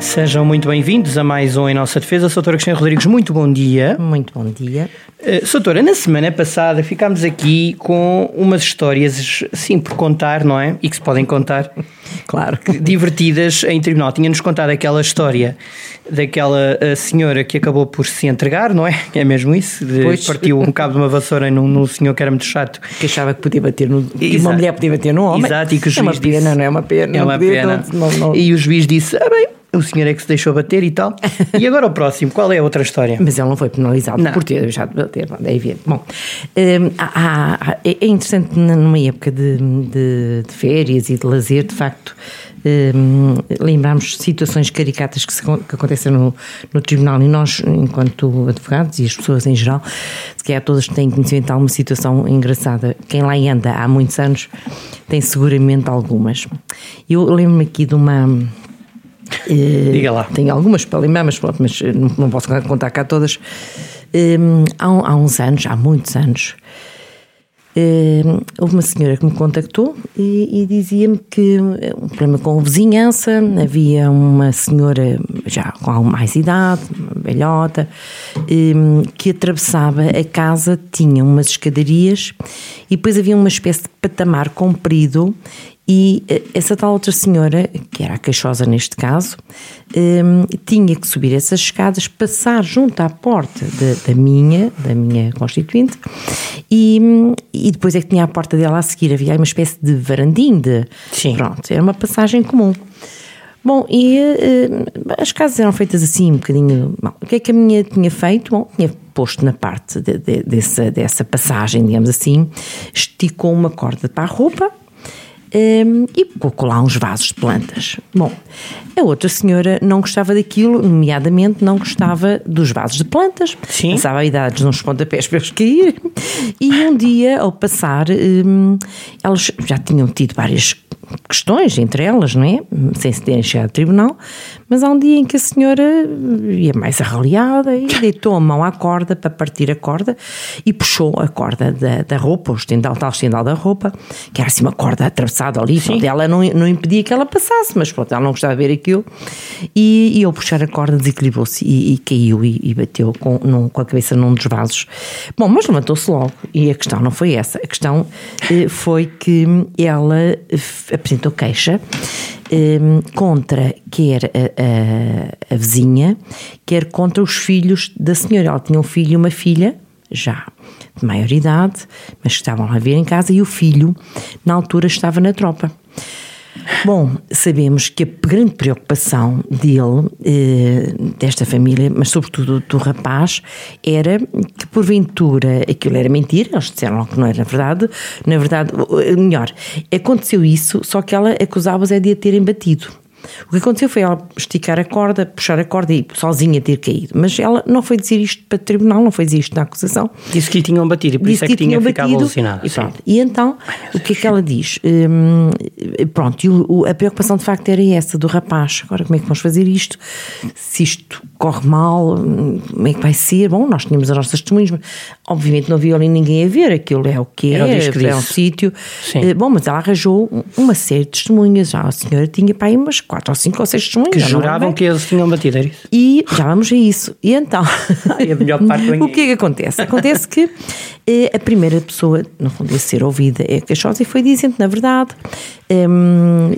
Sejam muito bem-vindos a mais um Em Nossa Defesa. Soutora Cristina Rodrigues, muito bom dia. Muito bom dia. Uh, Soutora, na semana passada ficámos aqui com umas histórias, sim, por contar, não é? E que se podem contar. claro. Divertidas em tribunal. Tinha-nos contado aquela história daquela eh, senhora que acabou por se entregar, não é? É mesmo isso? De, pois. Partiu um cabo de uma vassoura num, num senhor que era muito chato. Que achava que podia bater no. E uma mulher podia bater no homem. Exato, e que o juiz é uma pena, disse, não é uma pena. É uma pena. Não, não, e o juiz disse: ah, bem o senhor é que se deixou bater e tal. E agora o próximo, qual é a outra história? Mas ele não foi penalizado não. por ter deixado de bater, é evidente. Bom, hum, há, há, é interessante numa época de, de, de, férias e de lazer, de facto, um, lembrarmos situações caricatas que, se, que acontecem no, no tribunal e nós, enquanto advogados e as pessoas em geral, se calhar todas têm conhecimento de alguma situação engraçada. Quem lá anda há muitos anos tem seguramente algumas. Eu lembro-me aqui de uma Diga lá. Tenho algumas para lembrar, mas, pronto, mas eh, não, não posso contar cá todas. Um, há, há, uns anos, há muitos anos, um, houve uma senhora que me contactou e, e dizia-me que um problema com a vizinhança, havia uma senhora já com mais idade, uma velhota, um, que atravessava a casa, tinha umas escadarias e depois havia uma espécie de patamar comprido e eh, essa tal outra senhora, que era a queixosa neste caso, um, tinha que subir essas escadas, passar junto à porta de, da minha, da minha constituinte, e, e depois é que tinha a porta dela a seguir. Havia uma espécie de varandinho de. Sim. Pronto, era uma passagem comum. Bom, e uh, as casas eram feitas assim, um bocadinho. Bom, o que é que a minha tinha feito? Bom, tinha posto na parte de, de, dessa, dessa passagem, digamos assim, esticou uma corda para a roupa um, e colocou lá uns vasos de plantas. Bom, a outra senhora não gostava daquilo, nomeadamente não gostava dos vasos de plantas. Sim. Passava a idade de uns pontapés para eles caírem. E um dia, ao passar, um, elas já tinham tido várias questões entre elas, não é? Sem se terem chegado ao tribunal, mas há um dia em que a senhora ia mais arreliada e deitou a mão à corda para partir a corda e puxou a corda da, da roupa, o estendal, tal estendal da roupa, que era assim uma corda atravessada ali, pronto, ela não, não impedia que ela passasse, mas pronto, ela não gostava de ver aquilo e, e ao puxar a corda desequilibrou-se e, e, caiu e, e bateu com, num, com a cabeça num dos vasos. Bom, mas levantou-se logo e a questão não foi essa, a questão eh, foi que ela apresentou queixa um, contra quer a, a, a, vizinha, quer contra os filhos da senhora. Ela tinha um filho e uma filha, já de maior idade, mas que estavam a ver em casa, e o filho, na altura, estava na tropa. Bom, sabemos que a grande preocupação dele, eh, desta família, mas sobretudo do rapaz, era que porventura aquilo era mentira, eles disseram que não era verdade, na verdade, melhor, aconteceu isso, só que ela acusava-os é de a terem batido. O que aconteceu foi ela esticar a corda, puxar a corda e sozinha ter caído. Mas ela não foi dizer isto para o tribunal, não foi dizer isto na acusação. Disse que lhe tinham batido e por isso é que, que tinha ficado alucinada. E, pronto. e então, Ai, o que é que ela diz? Hum, pronto, e o, a preocupação de facto era essa do rapaz. Agora, como é que vamos fazer isto? Se isto corre mal, como é que vai ser? Bom, nós tínhamos as nossas testemunhas, mas obviamente não havia ali ninguém a ver, aquilo é o que é, é um sítio. Eh, bom, mas ela arranjou uma série de testemunhas. Já a senhora tinha para aí umas quatro ou cinco ou seis testemunhas. Que juravam que eles tinham batido, é isso? E já vamos a isso. E então, Ai, a melhor parte o que é que acontece? Acontece que eh, a primeira pessoa, no fundo, a ser ouvida é queixosa e foi dizendo, na verdade, um,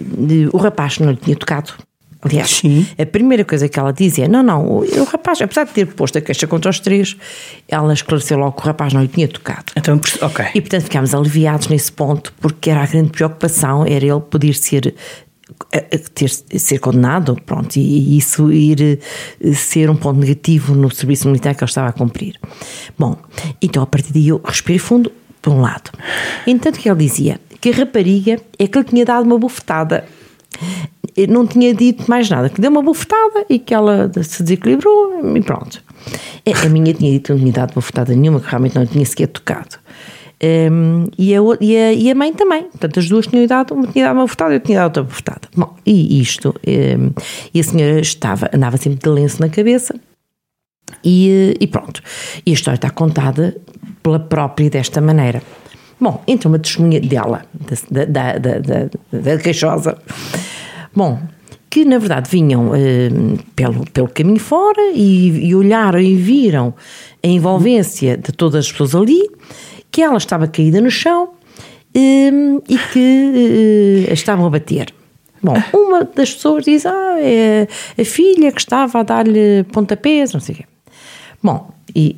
o rapaz não lhe tinha tocado. Aliás, Sim. a primeira coisa que ela dizia, não, não, o, o, rapaz, apesar de ter posto a queixa contra os três, ela esclareceu logo que o rapaz não lhe tinha tocado. Então, ok. E portanto ficámos aliviados nesse ponto, porque era a grande preocupação, era ele poder ser ter, ser condenado, pronto, e, isso ir eh, ser um ponto negativo no serviço militar que ele estava a cumprir. Bom, então a partir daí eu respirei fundo, por um lado. Entanto que ele dizia que a rapariga é que lhe tinha dado uma bufetada. Não tinha dito mais nada, que deu uma bufetada e que ela se desequilibrou e pronto. A minha tinha dito que não tinha dado bufetada nenhuma, que realmente não tinha sequer tocado. Um, e, a, e, a, e, a, mãe também. Portanto, as duas tinham dado, uma tinha dado uma bofetada, eu tinha dado outra bofetada. Bom, e isto, um, e a senhora estava, andava sempre de lenço na cabeça, e, e pronto. E a história está contada pela própria desta maneira. Bom, entra uma testemunha dela, da, da, da, da, da queixosa. Bom, que na verdade vinham uh, pelo, pelo caminho fora e, e, olharam e viram a envolvência de todas as pessoas ali, que ela estava caída no chão uh, e que uh, estavam a bater. Bom, uma das pessoas diz: Ah, é a filha que estava a dar-lhe pontapés, não sei o quê. Bom, e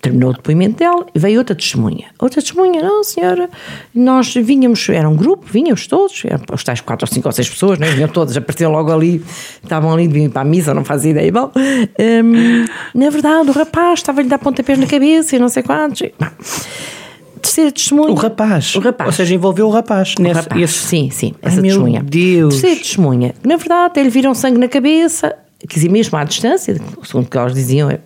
terminou o depoimento dela e veio outra testemunha. Outra testemunha, não, senhora, nós vinhamos, era um grupo, vinhamos todos, os tais quatro ou cinco ou seis pessoas, não é? vinham todas, apareceram logo ali, estavam ali vir para a missa, não fazia ideia. Bom, hum, na verdade, o rapaz estava-lhe a dar pontapés na cabeça e não sei quantos. Bom, terceira testemunha. O rapaz. O rapaz. Ou seja, envolveu o rapaz. O nesse, rapaz. Esse... Sim, sim, essa Ai, testemunha. Meu Deus. Terceira testemunha. Na verdade, até lhe viram sangue na cabeça, quer dizer, mesmo à distância, segundo o que elas diziam. é-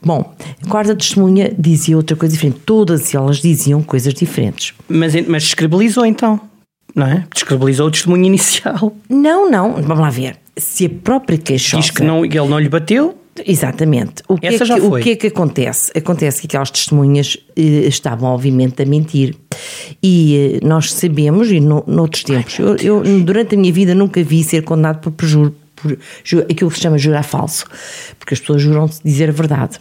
Bom, a quarta testemunha dizia outra coisa diferente. Todas elas diziam coisas diferentes. Mas, mas descredibilizou então, não é? Descredibilizou o testemunho inicial. Não, não, vamos lá ver. Se a própria queixosa... Diz que não, ele não lhe bateu. Exatamente. O que, Essa é que, o que é que acontece? Acontece que aquelas testemunhas eh, estavam, obviamente, a mentir. E eh, nós sabemos, e no, noutros tempos, eu, eu, durante a minha vida nunca vi ser condenado por perjuro, por ju- aquilo que se chama jurar falso, porque as pessoas juram-se dizer a verdade.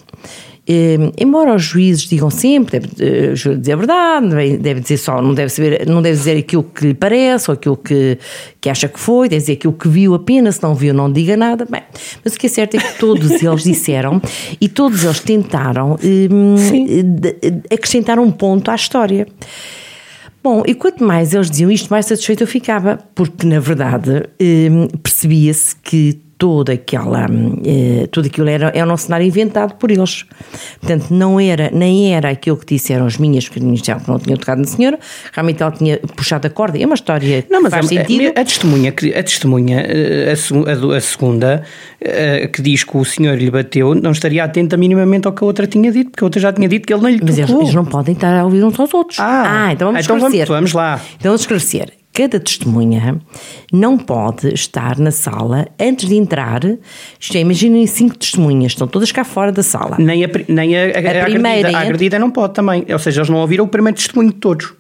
Eh, embora os juízes digam sempre, deve eh, jura dizer a verdade, deve- deve dizer só, não deve, saber, não deve dizer aquilo que lhe parece ou aquilo que, que acha que foi, deve dizer aquilo que viu apenas, se não viu, não diga nada. Bem, mas o que é certo é que todos eles disseram e todos eles tentaram eh, de- acrescentar um ponto à história. Bom, e quanto mais eles diziam isto, mais satisfeito eu ficava, porque na verdade hum, percebia-se que toda aquela, hum, eh, tudo aquilo era, era um cenário inventado por eles. Portanto, não era, nem era aquilo que disseram as minhas, que disseram que não tinham tocado na senhora, realmente ela tinha puxado a corda. É uma história Não, mas faz a, sentido. a, a testemunha, que- a, testemunha eh, a, a do- a segunda, eh, que diz que o senhor lhe bateu, não estaria atenta minimamente ao que a outra tinha dito, porque a outra já tinha dito que ele não lhe Mas eles, tocou. eles não podem estar a ouvir uns aos outros. Ah, então vamos então vamos- esclarecer. vamos lá. Então vamos esclarecer. Cada testemunha não pode estar na sala antes de entrar. É, imaginem cinco testemunhas, estão todas cá fora da sala. Nem a, nem a, a, a primeira agredida, a agredida não pode também. Ou seja, eles não ouviram o primeiro testemunho de todos.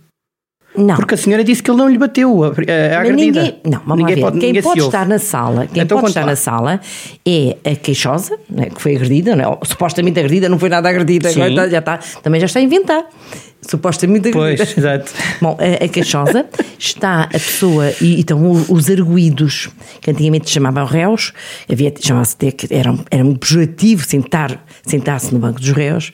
Não. Porque a senhora disse que ele não lhe bateu a, a, agredida. ninguém, não, vamos ninguém pode, quem pode ouve. estar na sala, quem Então pode estar lá. na sala é a queixosa, né, que foi agredida, né, supostamente agredida, não foi nada agredida, está- já está, também já está a inventar. Supostamente agredida. Pois, exato. Bom, a, a queixosa está a pessoa e então o- os arguídos, que antigamente chamavam réus, havia chamava-se até que era, um- era um pejorativo sentar, sentar-se no banco dos réus,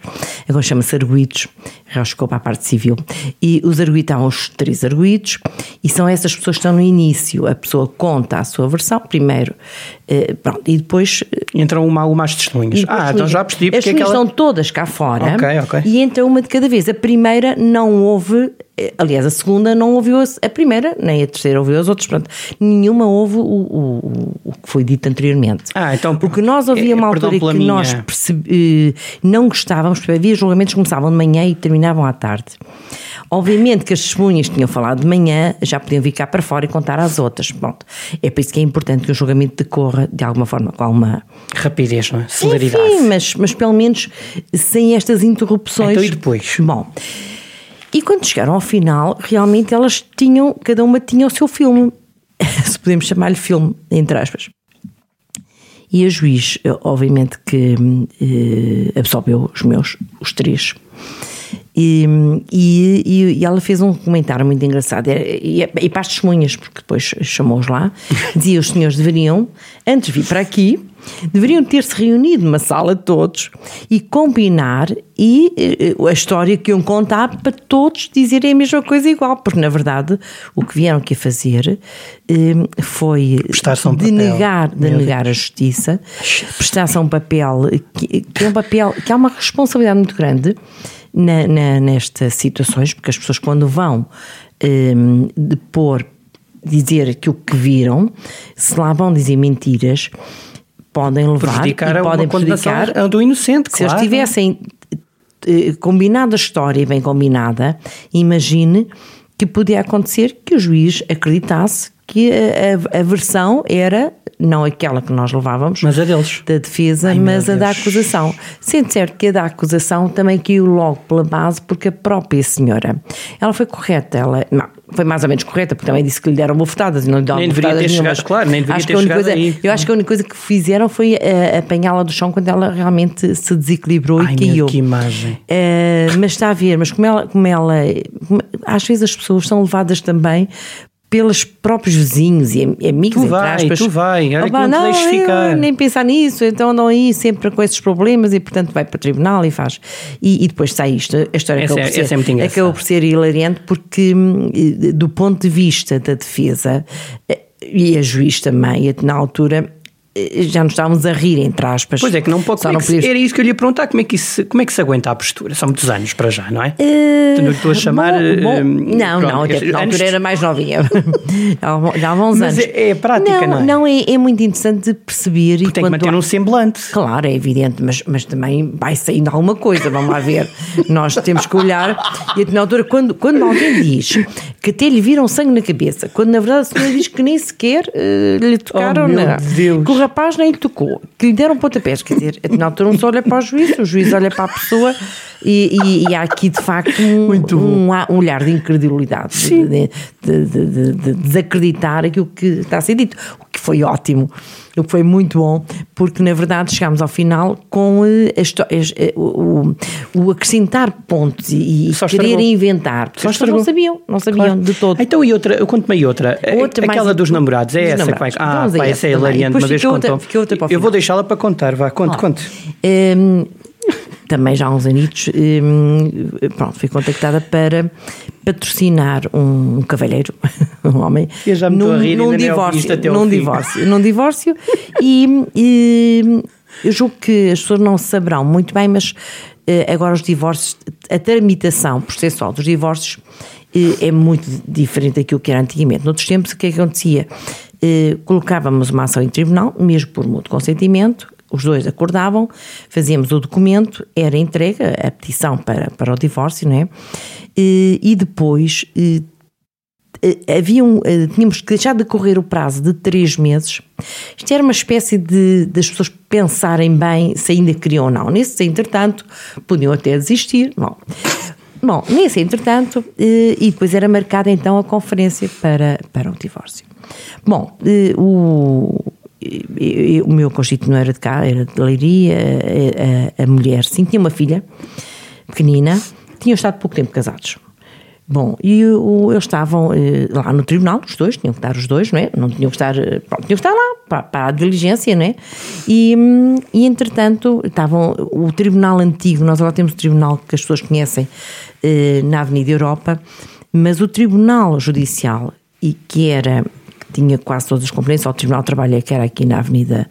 agora chama-se arguídos, réus ficou para a parte civil. E os arguídos, estavam os três arguídos, e são essas pessoas que estão no início. A pessoa conta a sua versão, primeiro, eh, pronto, e depois eh, Entram uma, uma às testemunhas. e Ah, então já percebi As é testemunhas ela... estão todas cá fora Ok, ok. e entra uma de cada vez. A primeira não houve, eh, aliás, a segunda não ouviu a, primeira, nem a terceira ouviu as outras. Portanto, nenhuma ouve o, o, o- que foi dito anteriormente. Ah, então, Porque nós havia é, uma perdão altura que minha- nós percebe- eh, não gostávamos, porque havia julgamentos que começavam de manhã e terminavam à tarde. Obviamente que as testemunhas tinham falado de manhã já podiam vir cá para fora e contar às outras. Pronto. É por isso que é importante que o julgamento decorra de alguma forma, com alguma Rapidez, não é? Celeridade. enfim, mas, mas pelo menos sem estas interrupções. Então, e depois? Bom, e quando chegaram ao final, realmente elas tinham, cada uma tinha o seu filme. Se podemos chamar-lhe filme, entre aspas. E a juiz, eh, obviamente, que eh, absolveu os meus, os três. E, e, e- ela fez um comentário muito engraçado, e, e, e para as testemunhas, porque depois chamou-os lá, dizia os senhores deveriam, antes de vir para aqui, deveriam ter-se reunido numa sala todos e combinar e eh, a história que iam contar para todos dizerem a mesma coisa igual, porque na verdade o que vieram aqui fazer eh, foi um denegar, denegar a justiça, prestar-se a um papel que, que é um papel que há uma responsabilidade muito grande na, na- nestas situações, porque as pessoas quando vão hum, depor, dizer aquilo que viram, se lá vão dizer mentiras, podem levar Prejudicar e a podem prejudicar do inocente, se eles tivessem eh, combinado a história bem combinada, imagine que podia acontecer que o juiz acreditasse que a, a, versão era não aquela que nós levávamos, mas a deles. Da defesa, Ai, mas a da acusação. Sendo certo que a da acusação também caiu logo pela base, porque a própria senhora, ela foi correta, ela, não, foi mais ou menos correta, porque também disse que lhe deram bofetadas e não lhe deram nem deveria ter chegado, claro, nem deveria acho ter chegado coisa, aí. Eu acho que a única coisa que fizeram foi uh, apanhá-la do chão quando ela realmente se desequilibrou Ai, e caiu. Meu, que imagem. Uh, mas está a ver, mas como ela, como ela, como, às vezes as pessoas são levadas também pelos próprios vizinhos e amigos, tu vai, aspas. Tu vai, olha Opa, não, não te ficar. Nem pensar nisso, então andam aí sempre com esses problemas e portanto vai para o tribunal e faz. E, e depois sai isto, a história essa acabou, é, por ser, é acabou por ser hilariante porque hum, do ponto de vista da defesa eh, e a juiz também, na altura já nos estávamos a rir, entre aspas. Pois é, que não pode. Só não é que, Era isso que eu lhe ia perguntar: como é que, isso, como é que se aguenta a postura? São muitos anos para já, não é? Uh, não estou a chamar. Bom, bom, não, pronto, não, até na altura era mais novinha. Já há uns anos. É, é prática, não, não é? Não, é, é muito interessante perceber. Porque tem que manter há... um semblante. Claro, é evidente, mas, mas também vai saindo alguma coisa, vamos lá ver. Nós temos que olhar. E na altura, quando, quando alguém diz que até lhe viram sangue na cabeça, quando na verdade a senhora diz que nem sequer uh, lhe tocaram, oh, não. Deus. Rapaz nem tocou que lhe deram pontapés, quer dizer, na altura não só olha para o juiz, o juiz olha para a pessoa e, e, e há aqui de facto um, um, um olhar de incredulidade, de, de, de, de, desacreditar aquilo que está a ser dito, o que foi ótimo. O que foi muito bom, porque na verdade chegámos ao final com a, a, o, o, acrescentar pontos e, e querer inventar. Só as não sabiam, não sabiam claro. de todo. Então, e outra, eu conto-me aí outra. outra Aquela dos namorados, é essa que vai. Ah, pá, essa é hilariante, uma vez contou. Eu vou deixá-la para contar, vá, conte, oh. conte. Um, também já há uns anitos, hum, pronto, fui contactada para patrocinar um cavalheiro, um homem, eu já me num, rir, num divórcio, num divórcio, num divórcio, e, e eu julgo que as pessoas não saberão muito bem, mas eh, agora os divórcios, a tramitação processual dos divórcios eh, é muito diferente daquilo que era antigamente. Noutros tempos, o que, é que acontecia? Eh, colocávamos uma ação em tribunal, mesmo por mútuo consentimento, os dois acordavam, fazíamos o documento, era entregue a petição para, para o divórcio, não é? E, e depois havia um, tínhamos que deixar de correr o prazo de três meses. Isto era uma espécie de das pessoas pensarem bem se ainda queriam ou não. Nesse entretanto, podiam até desistir. Bom, bom nesse entretanto, e depois era marcada então a conferência para, para o divórcio. Bom, o, o meu constituto não era de cá, era de Leiria, a, a, a mulher sim, tinha uma filha pequenina, tinham estado pouco tempo casados. Bom, e o, eles estavam eh, lá no tribunal, os dois, tinham que estar os dois, não é? Não tinham que estar, eh, pronto, tinham que estar lá para, para a diligência, não é? E, e entretanto, estavam, o tribunal antigo, nós agora temos o tribunal que as pessoas conhecem eh, na Avenida Europa, mas o tribunal judicial, e que era, tinha quase todas as competências, o tribunal de trabalho é que era aqui na Avenida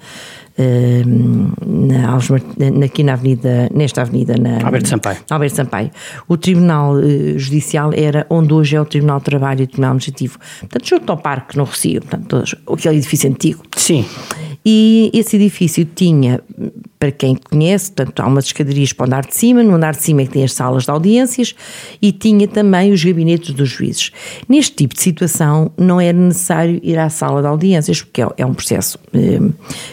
na, aqui na avenida, nesta avenida na Alberto Sampaio. Alberto Sampaio. O Tribunal uh, Judicial era onde hoje é o Tribunal de Trabalho e o Tribunal Administrativo. Portanto, junto ao Parque no Rocio, portanto, aquele edifício antigo. Sim. E esse edifício tinha, para quem conhece, portanto, há umas escadarias para o andar de cima, no andar de cima é que tem as salas de audiências e tinha também os gabinetes dos juízes. Neste tipo de situação não era necessário ir à sala de audiências, porque é, é um processo eh,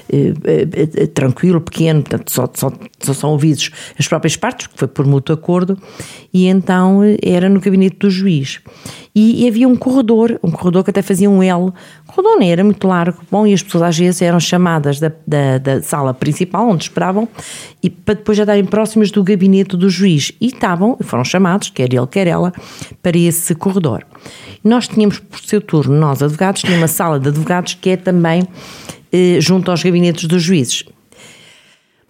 eh, eh, tranquilo, pequeno, portanto, só, só, só, são ouvidos as próprias partes, porque foi por mútuo acordo, e então era no gabinete do juiz. E, e havia um corredor, um corredor que até fazia um L, o corredor nem era muito largo, bom, e as pessoas às vezes eram chamadas da, da, da, sala principal, onde esperavam, e para depois já estarem próximas do gabinete do juiz. E estavam, foram chamados, quer ele, quer ela, para esse corredor. Nós tínhamos, por seu turno, nós advogados, tínhamos uma sala de advogados que é também eh, junto aos gabinetes dos juízes.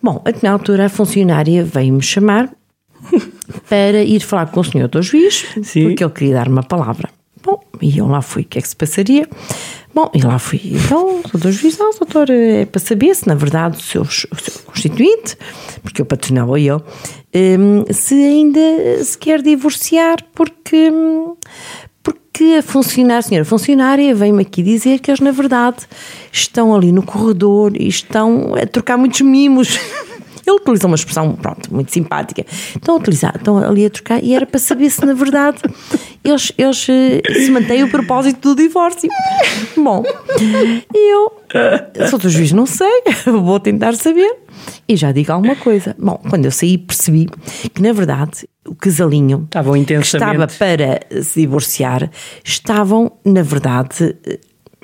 Bom, na altura a funcionária veio-me chamar para ir falar com o senhor do juiz, Sim. porque ele queria dar uma palavra. E eu lá fui, o que é que se passaria? Bom, e lá fui. Então, doutor juiz, não, doutor, é para saber se na verdade o seu, o seu constituinte, porque eu patrocinava eu, um, se ainda se quer divorciar, porque, porque a funcionária, a senhora funcionária veio-me aqui dizer que eles na verdade estão ali no corredor e estão a trocar muitos mimos. Ele utilizou uma expressão, pronto, muito simpática. Estão a utilizar, estão ali a trocar, e era para saber se na verdade eles, eles eh, se mantêm o propósito do divórcio. Bom, eu, sou do juiz, não sei, vou tentar saber e já digo alguma coisa. Bom, quando eu saí, percebi que na verdade o casalinho estavam que estava para se divorciar estavam, na verdade,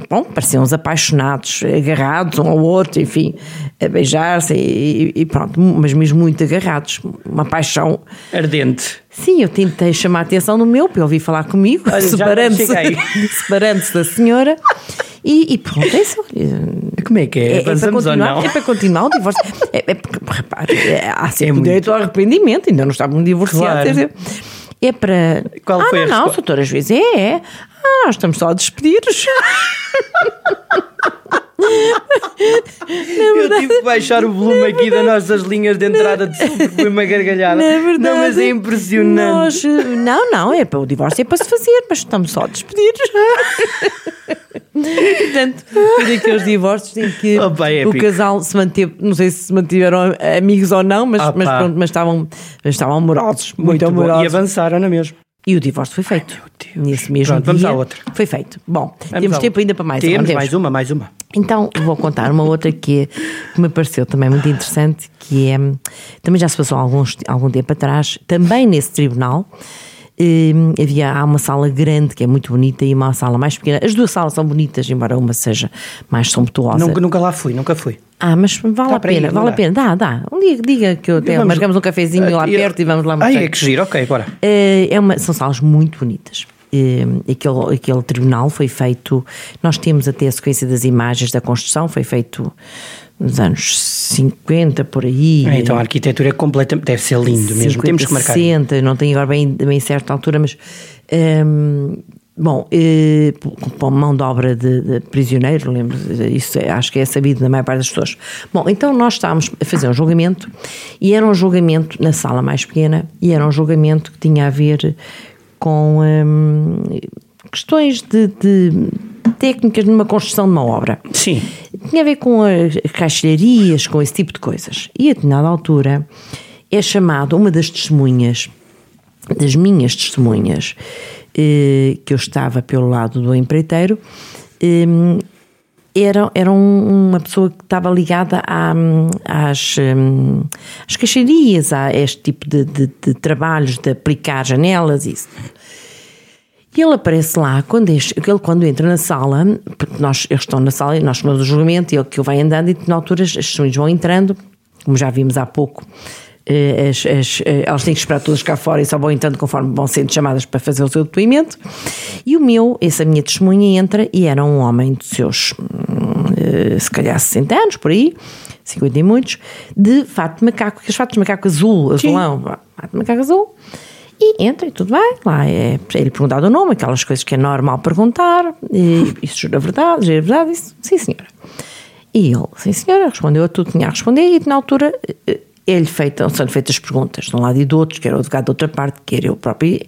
bom, pareciam uns apaixonados, agarrados um ao outro, enfim, a beijar-se e, e, pronto, mas mesmo muito agarrados, uma paixão ardente. Sim, eu tentei chamar a atenção no meu para ele vir falar comigo, separando-se separando da senhora. E, e pronto, é isso. Como é que é? É, é para continuar, é para continuar o divórcio. É, é porque, repare, é, há sempre é direito ao arrependimento, ainda não estavam divorciados. Claro. É para. Qual ah, foi não, não, doutora, vezes é, é. Ah, nós estamos só a despedir-nos. eu tive que baixar o volume aqui das nossas linhas de entrada de som porque foi uma gargalhada. Na verdade, não, mas é impressionante. Nós, não, não, é para o divórcio é para se fazer, mas estamos só a despedir. Portanto, foi daqueles divórcios em que Opa, o casal se manteve, não sei se se mantiveram amigos ou não, mas, mas, pronto, mas estavam, estavam amorosos, muito, muito amorosos. E avançaram, não é mesmo? E o divórcio foi feito. Nesse mesmo Pronto, dia. Vamos à outra. Foi feito. Bom, vamos temos tempo ainda para mais temos uma. mais uma, mais uma. Então, vou contar uma outra que, é, que me pareceu também muito interessante, que é, também já se passou alguns, algum tempo atrás, também nesse tribunal, eh, havia há uma sala grande que é muito bonita e uma sala mais pequena. As duas salas são bonitas, embora uma seja mais somptuosa. Nunca, nunca lá fui, nunca fui. Ah, mas vale a pena, ir, vale a pena. Dá, dá. Um dia diga que eu até marcamos um cafezinho lá perto e vamos lá mostrar. Ah, é que giro, ok, bora. É, é uma, são salas muito bonitas. Aquele, aquele tribunal foi feito. Nós temos até a sequência das imagens da construção, foi feito nos anos 50, por aí. Ah, então a arquitetura é completa, deve ser lindo 50, mesmo. Temos que marcar. 60, não tenho agora bem, bem certa altura, mas. Um, Bom, eh, com mão de obra de, de prisioneiro, lembro, isso é, acho que é sabido da maior parte das pessoas. Bom, então nós estávamos a fazer um julgamento e era um julgamento na sala mais pequena e era um julgamento que tinha a ver com hum, questões de, de, técnicas numa construção de uma obra. Sim. Tinha a ver com as caixilharias, com esse tipo de coisas. E a determinada altura é chamado uma das testemunhas, das minhas testemunhas, que eu estava pelo lado do empreiteiro, eh, era, era uma pessoa que estava ligada às, às caixarias, a este tipo de, de, de trabalhos de aplicar janelas e isso. E ele aparece lá, quando, ele, quando entra na sala, nós, eles estão na sala e nós chamamos o julgamento, e ele que vai andando, e na altura as testemunhas vão entrando, como já vimos há pouco, eh, as, as, eh, elas têm que esperar todas cá fora e só vão entrando conforme vão sendo chamadas para fazer o seu depoimento. E o meu, essa minha testemunha entra e era um homem de seus, hum, se calhar 60 anos, por aí, 50 e muitos, de fato de macaco, aqueles fatos de macaco azul, azulão, fato de macaco azul. E entra e tudo bem, lá é ele perguntado o nome, aquelas coisas que é normal perguntar, e isso jura verdade, jura verdade, isso, sim senhora. E ele, sim senhora, respondeu a tudo que tinha a responder e na altura eh, é-lhe feita, são feitas perguntas de um lado e do outro, quer o advogado da outra parte, quer eu próprio.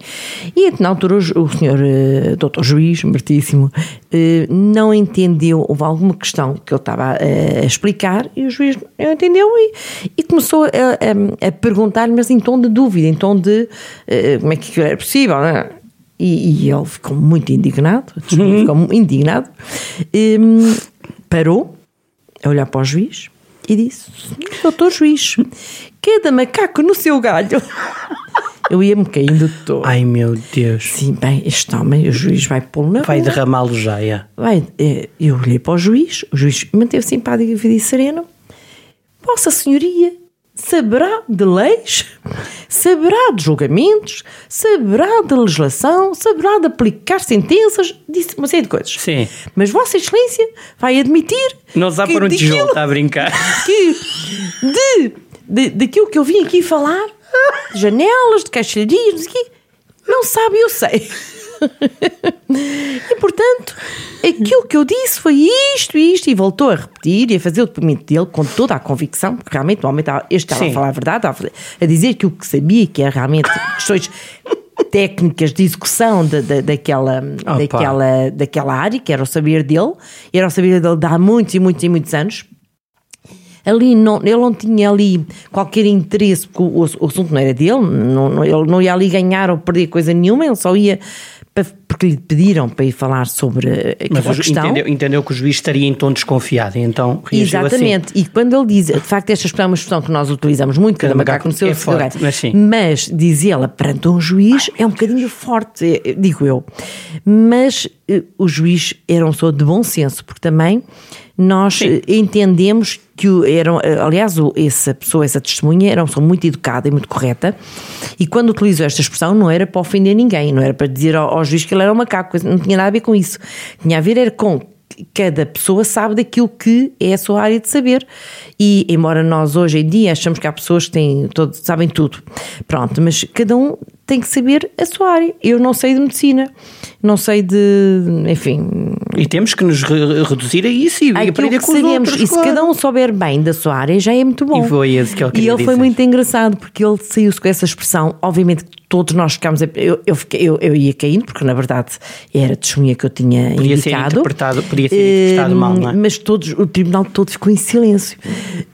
E na altura o, senhor uh, doutor juiz, mertíssimo, uh, não entendeu, houve alguma questão que eu estava a, a explicar e o juiz não entendeu e, e começou a, a, a perguntar-me, mas em tom de dúvida, em tom de como é que era possível, né? e, e, ele ficou muito indignado, ficou indignado, um, parou a olhar para o juiz e disse: Doutor juiz, cada macaco no seu galho. Eu ia-me caindo todo. Ai meu Deus. Sim, bem, este homem, o juiz vai pô-lo na Vai derramá-lo já, é. Vai, eh, eu olhei para o juiz, o juiz manteve simpático e sereno. Vossa Senhoria saberá de leis, saberá de julgamentos, saberá de legislação, saberá de aplicar sentenças, disse uma série de coisas. Sim. Mas Vossa Excelência vai admitir. Não dá para um tijolo, está a brincar. Que de, de, daquilo que eu vim aqui falar, de janelas, de caixarias, não sabe, eu sei. E portanto, aquilo que eu disse foi isto e isto, e voltou a repetir e a fazer o depoimento dele com toda a convicção, porque realmente o homem estava, este estava Sim. a falar a verdade, a dizer aquilo que sabia, que era realmente questões técnicas de execução de, de, daquela, daquela, daquela área, que era o saber dele, era o saber dele de há muitos e muitos e muitos anos. Ali não, ele não tinha ali qualquer interesse, porque o, o assunto não era dele, não, não, ele não ia ali ganhar ou perder coisa nenhuma, ele só ia porque lhe pediram para ir falar sobre Mas a questão. Entendeu, entendeu que o juiz estaria em tom desconfiado, então reagiu assim. Exatamente, assim. e quando ele diz, de facto, esta expressão é uma expressão que nós utilizamos muito, cada macaco no seu é forte, mas, sim. mas dizê-la perante um juiz é um bocadinho forte, eh, digo eu. Mas o juiz era um pessoa de bom senso, porque também nós Sim. Eh, entendemos que eram, eh, aliás, essa pessoa, essa testemunha, era uma pessoa muito educada e muito correta, e quando utilizou esta expressão não era para ofender ninguém, não era para dizer ao, ao juiz que ele era um macaco, não tinha nada a ver com isso. Tinha a ver era com cada pessoa sabe daquilo que é a sua área de saber. E embora nós hoje em dia achamos que há pessoas que têm, todo, sabem tudo, pronto, mas cada um tem que saber a sua área. Eu não sei de medicina, não sei de. enfim. E temos que nos re reduzir a isso e Aquilo aprender com os outros. E se claro. cada um souber bem da sua área, já é muito bom. E foi esse que ele E ele dizer. foi muito engraçado, porque ele saiu-se com essa expressão. Obviamente todos nós ficámos. A, eu, eu, fiquei, eu, eu, ia caindo, porque na verdade era a testemunha que eu tinha podia indicado. Ser interpretado, podia ser interpretado uh, mal, não é? Mas todos, o tribunal todo ficou em silêncio.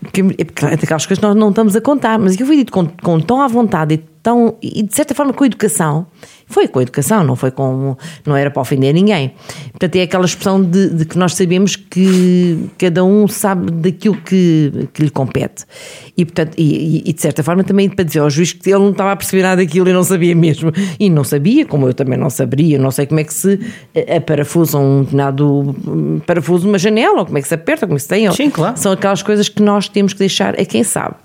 Porque, é daquelas coisas que nós não estamos a contar, mas eu fui dito com, com tão à vontade e tão, e de certa forma com a educação, foi com a educação, não foi com, não era para ofender ninguém. Portanto, é aquela expressão de, de que nós sabemos que cada um sabe daquilo que, que lhe compete. E, portanto, e, e, de certa forma também para dizer ao juiz que ele não estava a perceber nada daquilo e não sabia mesmo. E não sabia, como eu também não saberia, não sei como é que se aparafusa um determinado parafuso uma janela, ou como é que se aperta, como é que se tem. Sim, claro. São aquelas coisas que nós temos que deixar a quem sabe.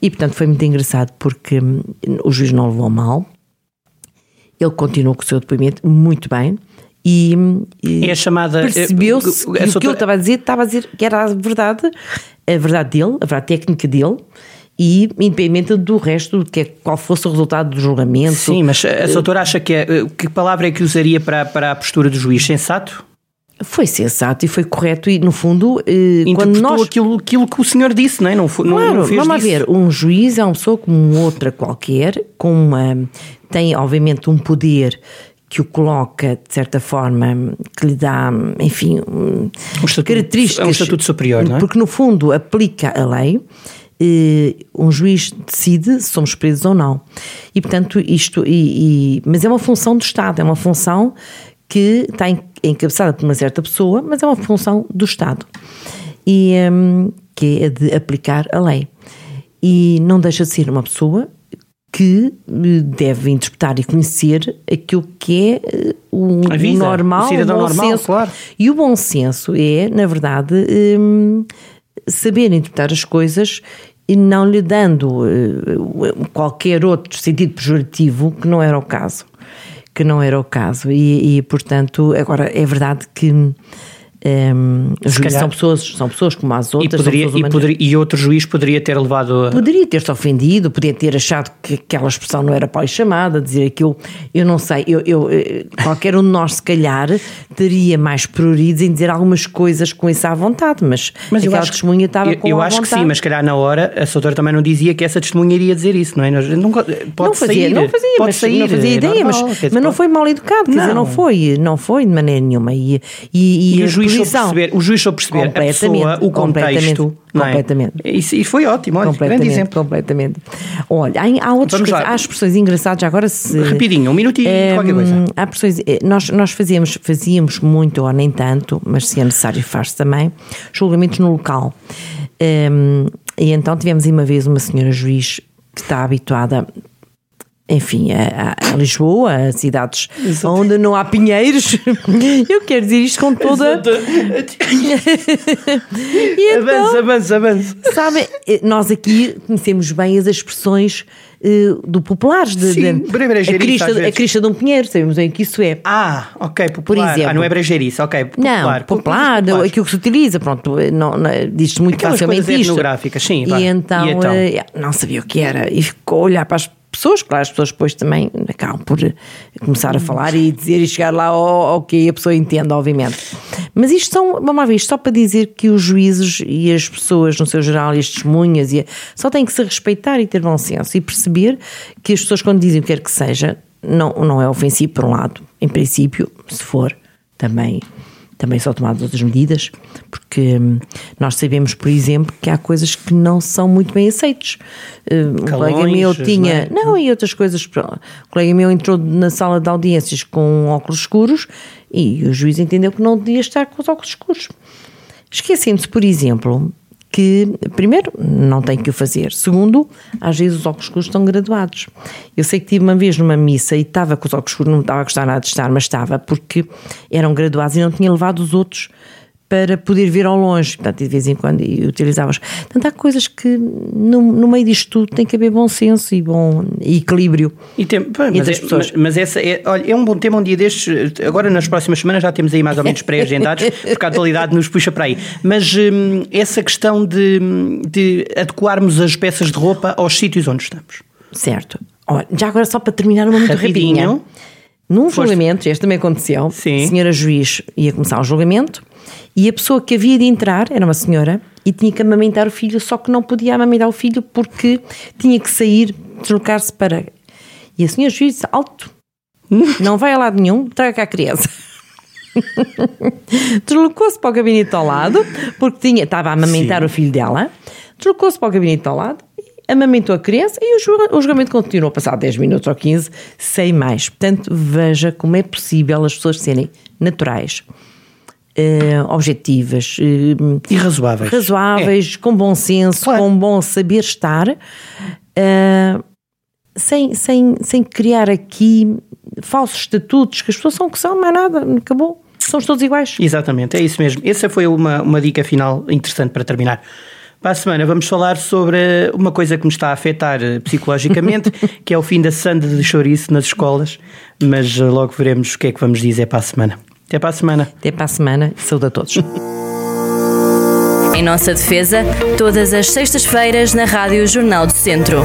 E, portanto, foi muito engraçado porque hum, o juiz não levou mal ele continuou com o seu depoimento muito bem. E, e é chamada percebeu-se que o que ele estava a dizer estava a dizer que era a verdade, a verdade dele, a verdade técnica dele, e independente do resto, que é, qual fosse o resultado do julgamento. Sim, mas a doutora acha que é, que palavra é que usaria para, para a postura do juiz? Sensato? Foi sensato e foi correto e no fundo eh, quando nós aquilo, aquilo que o senhor disse, não é? Não, claro, não, não vamos disso. ver, um juiz é uma pessoa como outra qualquer, com uma tem obviamente um poder que o coloca de certa forma que lhe dá, enfim, um estatuto, características, é um estatuto superior, não é? Porque no fundo aplica a lei. Eh, um juiz decide se somos presos ou não. E portanto, isto. E, e, mas é uma função do Estado, é uma função que está encabeçada por uma certa pessoa, mas é uma função do Estado, e, um, que é de aplicar a lei. E não deixa de ser uma pessoa que eh, deve interpretar e conhecer aquilo que é eh, o, vida, normal, o o normal, senso. claro. E o bom senso é, na verdade, um, saber interpretar as coisas e não lhe dando uh, qualquer outro sentido pejorativo que não era o caso que não era o caso. E, e portanto, agora é verdade que. Um, juízes são pessoas, são pessoas como as outras. E, poderia, e, poderia, e, outro juiz poderia ter levado. A... Poderia ter-se ofendido, poderia ter achado que aquela expressão não era pós chamada, dizer aquilo. Eu não sei, eu, eu, eh, qualquer um de nós, se calhar, teria mais prioridades em dizer algumas coisas com isso à vontade, mas, mas aquela testemunha estava eu, com Eu acho vontade. que sim, mas se calhar na hora a doutora também não dizia que essa testemunha iria dizer isso, não é? Não, pode não fazia, sair, não fazia, pode mas sair, não fazia ideia, normal, mas, mas não foi mal educado, quer não. dizer, não foi, não foi de maneira nenhuma. E, e, e, e o juiz perceber, o juiz soube perceber a pessoa, o contexto. Completamente. É? Isso, e foi ótimo, olha, grande exemplo. Completamente. Olha, há, há outras coisas, há expressões engraçadas, agora se... Rapidinho, um minuto e é, qualquer coisa. Há expressões, eh, nós, nós fazíamos, fazíamos muito, ou nem tanto, mas se é necessário faz também, julgamentos no local. Um, e então tivemos uma vez uma senhora juiz que está habituada enfim, a, a, Lisboa, a cidades Exato. onde não há pinheiros. Eu quero dizer isto com toda. e então, avança, avança, avança. Sabe, nós aqui conhecemos bem as expressões uh, do populares. De, Sim, de, a, crista, a crista de um pinheiro, sabemos bem que isso é. Ah, ok, popular. Por exemplo, ah, não é brejeirice, ok. Popular. Não, popular, popular. aquilo que se utiliza, pronto, não, não, diz-se muito Aquelas facilmente isto. etnográficas, sim. E então, e então? Uh, não sabia o que era e ficou a olhar para as pessoas, claro, as pessoas depois também acabam por começar a falar e dizer e chegar lá ao, que a pessoa entende, obviamente. Mas isto são, vamos lá ver, isto só para dizer que os juízes e as pessoas, no seu geral, e as testemunhas, e a, só têm que se respeitar e ter bom senso e perceber que as pessoas, quando dizem o que quer que seja, não, não é ofensivo por um lado, em princípio, se for, também também são tomadas outras medidas, porque hum, nós sabemos, por exemplo, que há coisas que não são muito bem aceites. Um Calões, colega meu tinha. Não, não, e outras coisas. Um colega meu entrou na sala de audiências com óculos escuros e o juiz entendeu que não devia estar com os óculos escuros. Esquecendo-se, por exemplo, que, primeiro, não tem que o fazer. Segundo, às vezes os óculos escuros estão graduados. Eu sei que tive uma vez numa missa e estava com os óculos escuros, não estava a gostar nada de estar, mas estava, porque eram graduados e não tinha levado os outros para poder ver ao longe. Portanto, de vez em quando utilizavas. Portanto, há coisas que no, no meio disto tudo tem que haver bom senso e bom e equilíbrio e tem, pá, mas, é, mas, mas, essa é, olha, é um bom tema um dia destes. Agora, nas próximas semanas, já temos aí mais ou menos pré-agendados, porque a atualidade nos puxa para aí. Mas hum, essa questão de, de adequarmos as peças de roupa aos sítios onde estamos. Certo. Olha, já agora, só para terminar uma muito Rapidinho. rapidinha. Num julgamento, este também aconteceu, Sim. a senhora juiz ia começar o julgamento e a pessoa que havia de entrar era uma senhora e tinha que amamentar o filho, só que não podia amamentar o filho porque tinha que sair, deslocar-se para. E a senhora juiz disse: alto, não vai a lado nenhum, traga cá a criança. Deslocou-se para o gabinete ao lado, porque tinha, estava a amamentar Sim. o filho dela. Deslocou-se para o gabinete ao lado, amamentou a criança e o julgamento continuou a passar 10 minutos ou 15, sem mais. Portanto, veja como é possível as pessoas serem naturais uh, objetivas uh, e razoáveis, razoáveis é. com bom senso, claro. com bom saber estar, uh, sem, sem, sem criar aqui falsos estatutos, que as pessoas são o que são, mais nada, acabou. Somos todos iguais. Exatamente, é isso mesmo. Essa foi uma, uma dica final interessante para terminar. Para a semana vamos falar sobre uma coisa que me está a afetar psicologicamente, que é o fim da sanda de chouriço nas escolas, mas logo veremos o que é que vamos dizer para a semana. Até para a semana. Até para a semana. Saúde a todos. Em nossa defesa, todas as sextas-feiras na Rádio Jornal do Centro.